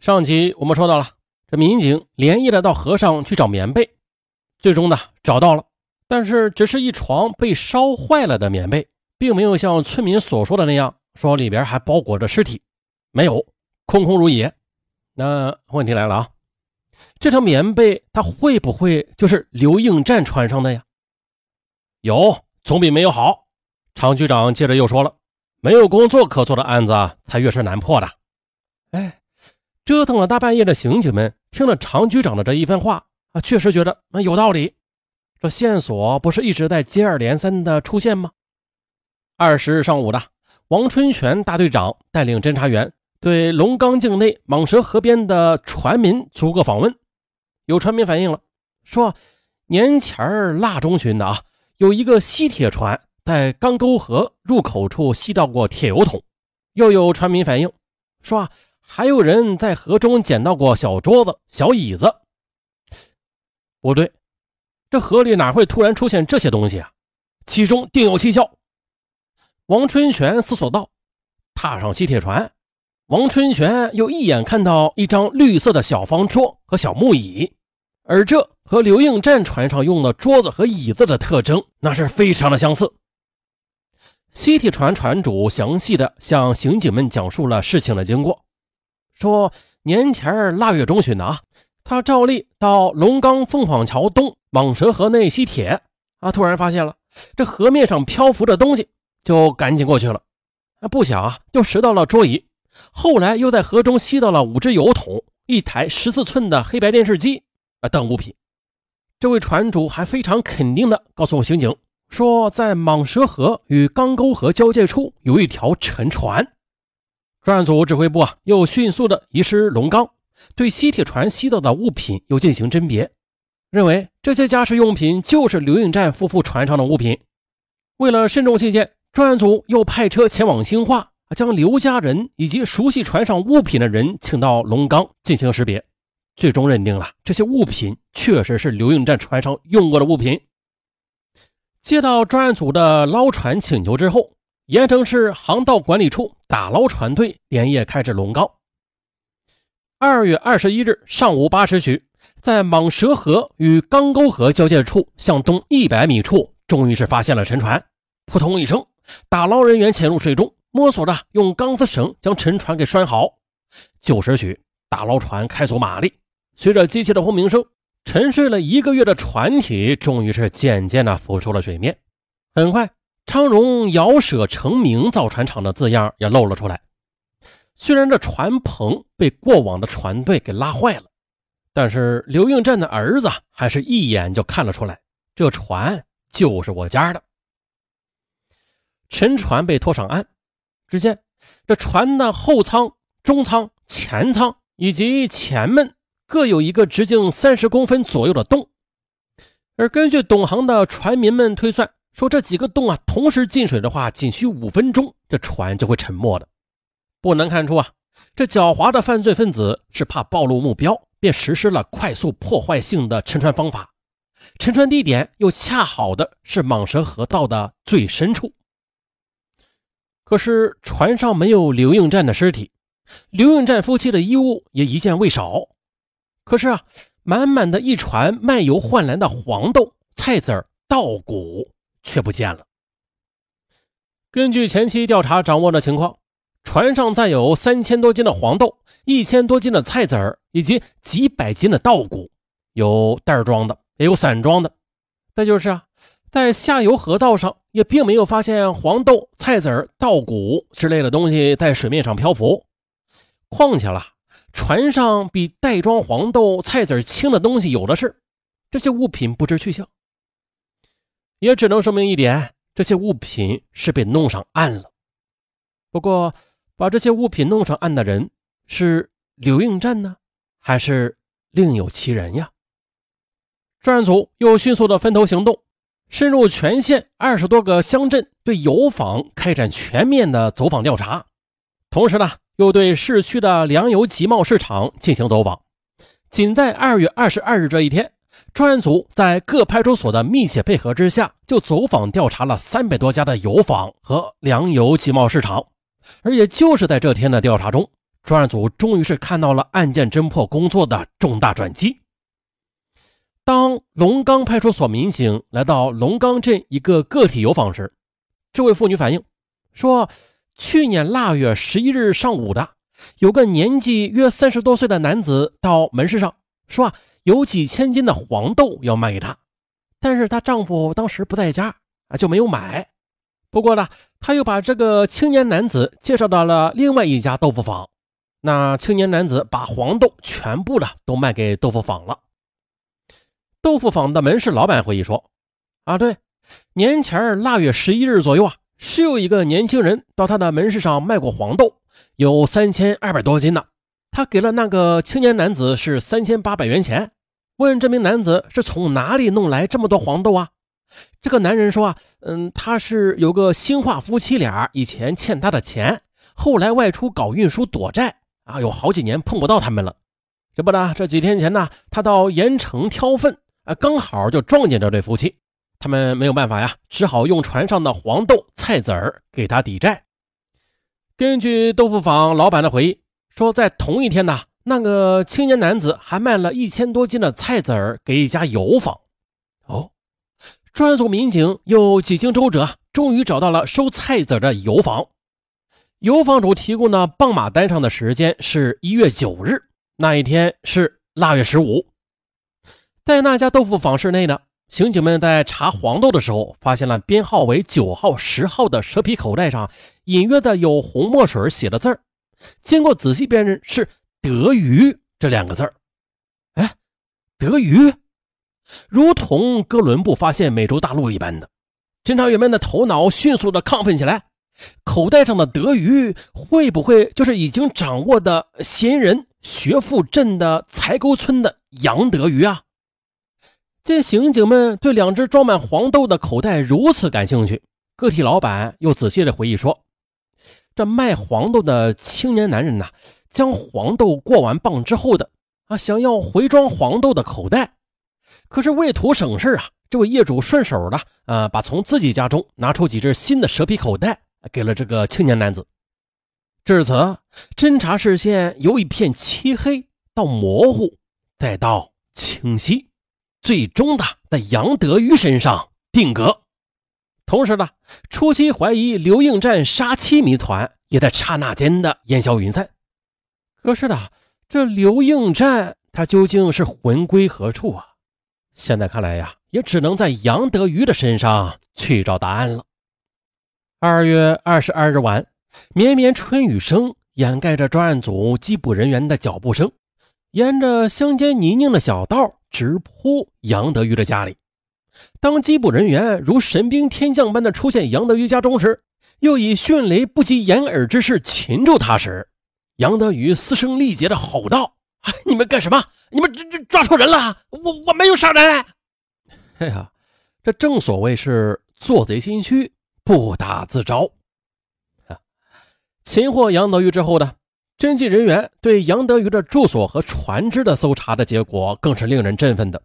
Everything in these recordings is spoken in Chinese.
上集我们说到了，这民警连夜的到河上去找棉被，最终呢找到了，但是只是一床被烧坏了的棉被，并没有像村民所说的那样，说里边还包裹着尸体，没有，空空如也。那问题来了啊，这条棉被它会不会就是刘应战穿上的呀？有，总比没有好。常局长接着又说了，没有工作可做的案子才越是难破的。哎。折腾了大半夜的刑警们听了常局长的这一番话啊，确实觉得啊有道理。这线索不是一直在接二连三的出现吗？二十日上午的，王春全大队长带领侦查员对龙岗境内蟒蛇河边的船民逐个访问。有船民反映了，说年前腊中旬的啊，有一个西铁船在钢沟河入口处吸到过铁油桶。又有船民反映说啊。还有人在河中捡到过小桌子、小椅子。不对，这河里哪会突然出现这些东西啊？其中定有蹊跷。王春泉思索道：“踏上西铁船，王春泉又一眼看到一张绿色的小方桌和小木椅，而这和刘应战船上用的桌子和椅子的特征那是非常的相似。”西铁船船主详细的向刑警们讲述了事情的经过。说年前腊月中旬的啊，他照例到龙岗凤凰桥东蟒蛇河内吸铁啊，突然发现了这河面上漂浮着东西，就赶紧过去了啊，不想啊就拾到了桌椅，后来又在河中吸到了五只油桶、一台十四寸的黑白电视机啊等物品。这位船主还非常肯定地告诉我刑警说，在蟒蛇河与钢沟河交界处有一条沉船。专案组指挥部啊，又迅速的移师龙岗，对西铁船吸到的物品又进行甄别，认为这些家饰用品就是刘应战夫妇船上的物品。为了慎重起见，专案组又派车前往兴化，将刘家人以及熟悉船上物品的人请到龙岗进行识别，最终认定了这些物品确实是刘应战船上用过的物品。接到专案组的捞船请求之后。盐城市航道管理处打捞船队连夜开至龙岗。二月二十一日上午八时许，在蟒蛇河与钢沟河交界处向东一百米处，终于是发现了沉船。扑通一声，打捞人员潜入水中，摸索着用钢丝绳将沉船给拴好。九时许，打捞船开足马力，随着机器的轰鸣声，沉睡了一个月的船体终于是渐渐的浮出了水面。很快。昌荣摇舍成名造船厂的字样也露了出来。虽然这船棚被过往的船队给拉坏了，但是刘应战的儿子还是一眼就看了出来，这船就是我家的。沉船被拖上岸，只见这船的后舱、中舱、前舱以及前门各有一个直径三十公分左右的洞，而根据懂行的船民们推算。说这几个洞啊，同时进水的话，仅需五分钟，这船就会沉没的。不难看出啊，这狡猾的犯罪分子是怕暴露目标，便实施了快速破坏性的沉船方法。沉船地点又恰好的是蟒蛇河道的最深处。可是船上没有刘应战的尸体，刘应战夫妻的衣物也一件未少。可是啊，满满的一船卖油换来的黄豆、菜籽儿、稻谷。却不见了。根据前期调查掌握的情况，船上载有三千多斤的黄豆、一千多斤的菜籽儿以及几百斤的稻谷，有袋装的，也有散装的。再就是啊，在下游河道上也并没有发现黄豆、菜籽儿、稻谷之类的东西在水面上漂浮。况且了，船上比袋装黄豆、菜籽轻的东西有的是，这些物品不知去向。也只能说明一点，这些物品是被弄上岸了。不过，把这些物品弄上岸的人是刘应战呢，还是另有其人呀？专案组又迅速的分头行动，深入全县二十多个乡镇，对油坊开展全面的走访调查。同时呢，又对市区的粮油集贸市场进行走访。仅在二月二十二日这一天。专案组在各派出所的密切配合之下，就走访调查了三百多家的油坊和粮油集贸市场。而也就是在这天的调查中，专案组终于是看到了案件侦破工作的重大转机。当龙岗派出所民警来到龙岗镇一个个体油坊时，这位妇女反映说，去年腊月十一日上午的，有个年纪约三十多岁的男子到门市上说啊，有几千斤的黄豆要卖给她，但是她丈夫当时不在家啊，就没有买。不过呢，她又把这个青年男子介绍到了另外一家豆腐坊，那青年男子把黄豆全部的都卖给豆腐坊了。豆腐坊的门市老板回忆说：“啊，对，年前腊月十一日左右啊，是有一个年轻人到他的门市上卖过黄豆，有三千二百多斤呢。他给了那个青年男子是三千八百元钱，问这名男子是从哪里弄来这么多黄豆啊？这个男人说啊，嗯，他是有个新化夫妻俩以前欠他的钱，后来外出搞运输躲债啊，有好几年碰不到他们了。这不呢，这几天前呢，他到盐城挑粪。”啊，刚好就撞见这对夫妻，他们没有办法呀，只好用船上的黄豆、菜籽儿给他抵债。根据豆腐坊老板的回忆说，在同一天呢，那个青年男子还卖了一千多斤的菜籽儿给一家油坊。哦，专案组民警又几经周折，终于找到了收菜籽的油坊。油坊主提供的傍马单上的时间是一月九日，那一天是腊月十五。在那家豆腐坊室内呢，刑警们在查黄豆的时候，发现了编号为九号、十号的蛇皮口袋上隐约的有红墨水写的字儿。经过仔细辨认，是“德鱼”这两个字儿。哎，德鱼，如同哥伦布发现美洲大陆一般的，侦查员们的头脑迅速的亢奋起来。口袋上的德鱼，会不会就是已经掌握的嫌疑人学富镇的财沟村的杨德鱼啊？见刑警们对两只装满黄豆的口袋如此感兴趣，个体老板又仔细的回忆说：“这卖黄豆的青年男人呐，将黄豆过完磅之后的啊，想要回装黄豆的口袋，可是为图省事啊，这位业主顺手的啊，把从自己家中拿出几只新的蛇皮口袋给了这个青年男子。至此，侦查视线由一片漆黑到模糊，再到清晰。”最终的在杨德余身上定格，同时呢，初期怀疑刘应战杀妻谜团也在刹那间的烟消云散。可是呢，这刘应战他究竟是魂归何处啊？现在看来呀，也只能在杨德余的身上去找答案了。二月二十二日晚，绵绵春雨声掩盖着专案组缉捕人员的脚步声，沿着乡间泥泞的小道。直扑杨德玉的家里。当缉捕人员如神兵天将般的出现杨德瑜家中时，又以迅雷不及掩耳之势擒住他时，杨德瑜嘶声力竭的吼道：“你们干什么？你们这这抓错人了！我我没有杀人！”哎呀，这正所谓是做贼心虚，不打自招。擒获杨德玉之后呢？侦缉人员对杨德余的住所和船只的搜查的结果更是令人振奋的，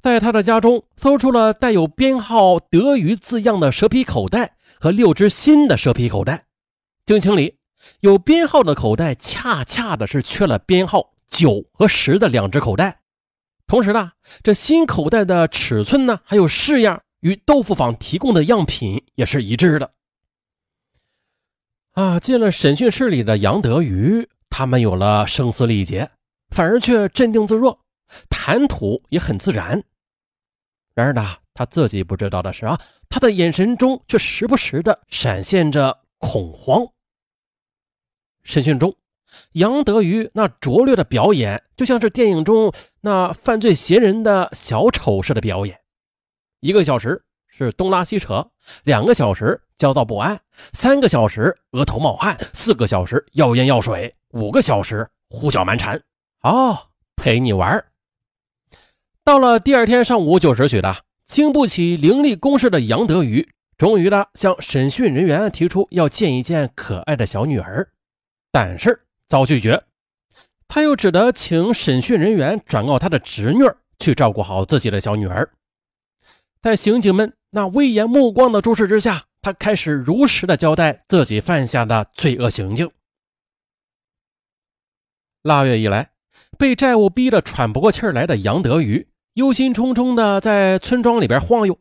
在他的家中搜出了带有编号“德余”字样的蛇皮口袋和六只新的蛇皮口袋。经清理，有编号的口袋恰恰的是缺了编号九和十的两只口袋。同时呢，这新口袋的尺寸呢，还有式样与豆腐坊提供的样品也是一致的。啊！进了审讯室里的杨德余，他没有了声嘶力竭，反而却镇定自若，谈吐也很自然。然而呢，他自己不知道的是啊，他的眼神中却时不时的闪现着恐慌。审讯中，杨德余那拙劣的表演，就像是电影中那犯罪嫌疑人的小丑式的表演。一个小时。是东拉西扯，两个小时焦躁不安，三个小时额头冒汗，四个小时要烟要水，五个小时胡搅蛮缠。哦，陪你玩。到了第二天上午九时许的，经不起凌厉攻势的杨德宇，终于的向审讯人员提出要见一见可爱的小女儿，但是遭拒绝。他又只得请审讯人员转告他的侄女去照顾好自己的小女儿。在刑警们那威严目光的注视之下，他开始如实的交代自己犯下的罪恶行径。腊月以来，被债务逼得喘不过气来的杨德余，忧心忡忡的在村庄里边晃悠。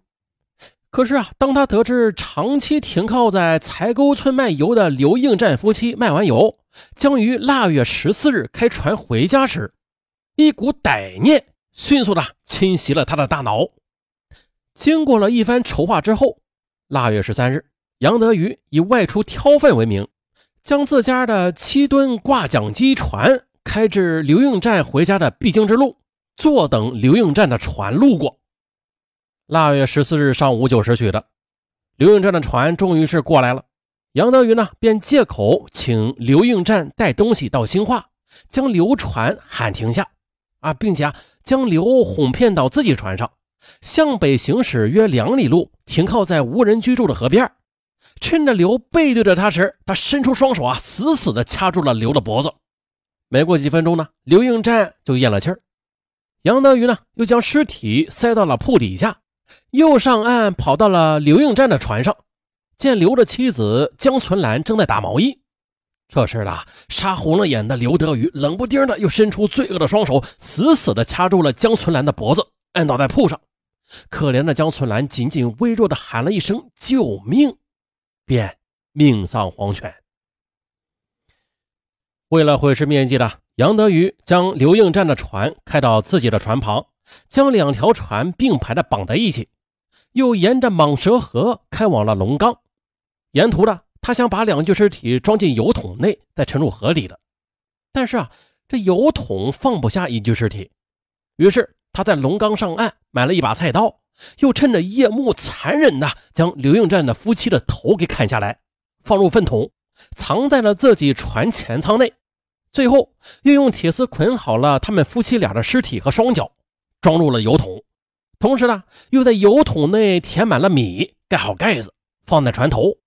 可是啊，当他得知长期停靠在柴沟村卖油的刘应战夫妻卖完油，将于腊月十四日开船回家时，一股歹念迅速的侵袭了他的大脑。经过了一番筹划之后，腊月十三日，杨德余以外出挑粪为名，将自家的七吨挂桨机船开至刘应战回家的必经之路，坐等刘应战的船路过。腊月十四日上午九时许的，刘应战的船终于是过来了。杨德余呢，便借口请刘应战带东西到兴化，将刘船喊停下，啊，并且啊，将刘哄骗到自己船上，向北行驶约两里路，停靠在无人居住的河边。趁着刘背对着他时，他伸出双手啊，死死地掐住了刘的脖子。没过几分钟呢，刘应战就咽了气儿。杨德余呢，又将尸体塞到了铺底下。又上岸，跑到了刘应战的船上，见刘的妻子江存兰正在打毛衣。这时呢，杀红了眼的刘德宇冷不丁的又伸出罪恶的双手，死死的掐住了江存兰的脖子，按倒在铺上。可怜的江存兰仅仅微弱的喊了一声“救命”，便命丧黄泉。为了毁尸灭迹的杨德宇将刘应战的船开到自己的船旁。将两条船并排的绑在一起，又沿着蟒蛇河开往了龙岗。沿途的他想把两具尸体装进油桶内，再沉入河里的。但是啊，这油桶放不下一具尸体。于是他在龙岗上岸买了一把菜刀，又趁着夜幕，残忍的将刘应战的夫妻的头给砍下来，放入粪桶，藏在了自己船前舱内。最后又用铁丝捆好了他们夫妻俩的尸体和双脚。装入了油桶，同时呢，又在油桶内填满了米，盖好盖子，放在船头，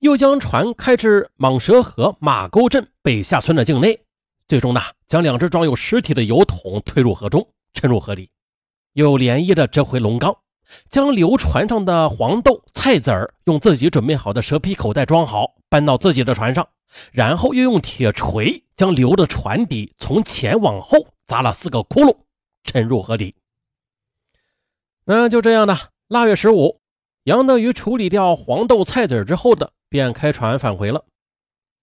又将船开至蟒蛇河马沟镇北下村的境内，最终呢，将两只装有尸体的油桶推入河中，沉入河里，又连夜的折回龙岗，将流船上的黄豆、菜籽儿用自己准备好的蛇皮口袋装好，搬到自己的船上，然后又用铁锤将流的船底从前往后砸了四个窟窿。沉入河底。那就这样的，腊月十五，杨德余处理掉黄豆菜籽之后的，便开船返回了。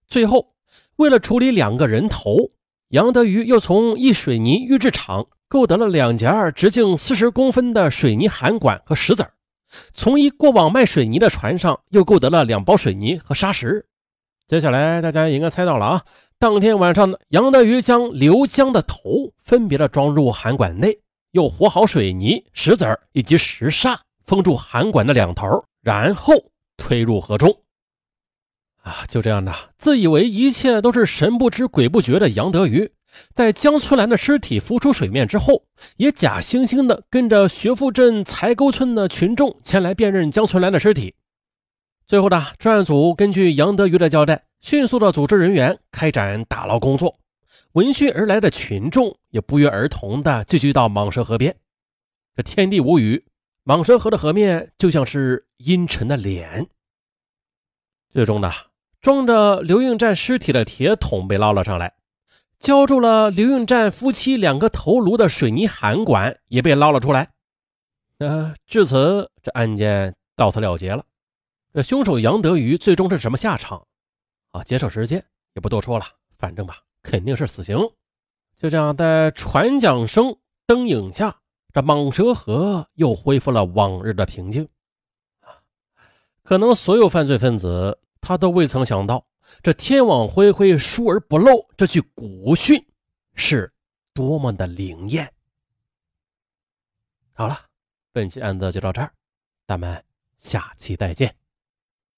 最后，为了处理两个人头，杨德余又从一水泥预制厂购得了两节直径四十公分的水泥涵管和石子儿，从一过往卖水泥的船上又购得了两包水泥和沙石。接下来，大家应该猜到了啊。当天晚上，杨德余将刘江的头分别的装入涵管内，又和好水泥、石子儿以及石沙，封住涵管的两头，然后推入河中。啊，就这样的，自以为一切都是神不知鬼不觉的杨德余，在江春兰的尸体浮出水面之后，也假惺惺的跟着学富镇柴沟村的群众前来辨认江春兰的尸体。最后呢，专案组根据杨德余的交代。迅速的组织人员开展打捞工作，闻讯而来的群众也不约而同的聚集到蟒蛇河边。这天地无语，蟒蛇河的河面就像是阴沉的脸。最终呢，装着刘应战尸体的铁桶被捞了上来，浇筑了刘运战夫妻两个头颅的水泥涵管也被捞了出来。呃，至此，这案件到此了结了。这凶手杨德余最终是什么下场？啊，节省时间也不多说了，反正吧，肯定是死刑。就这样，在船桨声、灯影下，这蟒蛇河又恢复了往日的平静。可能所有犯罪分子他都未曾想到，这天网恢恢，疏而不漏这句古训是多么的灵验。好了，本期案子就到这儿，咱们下期再见。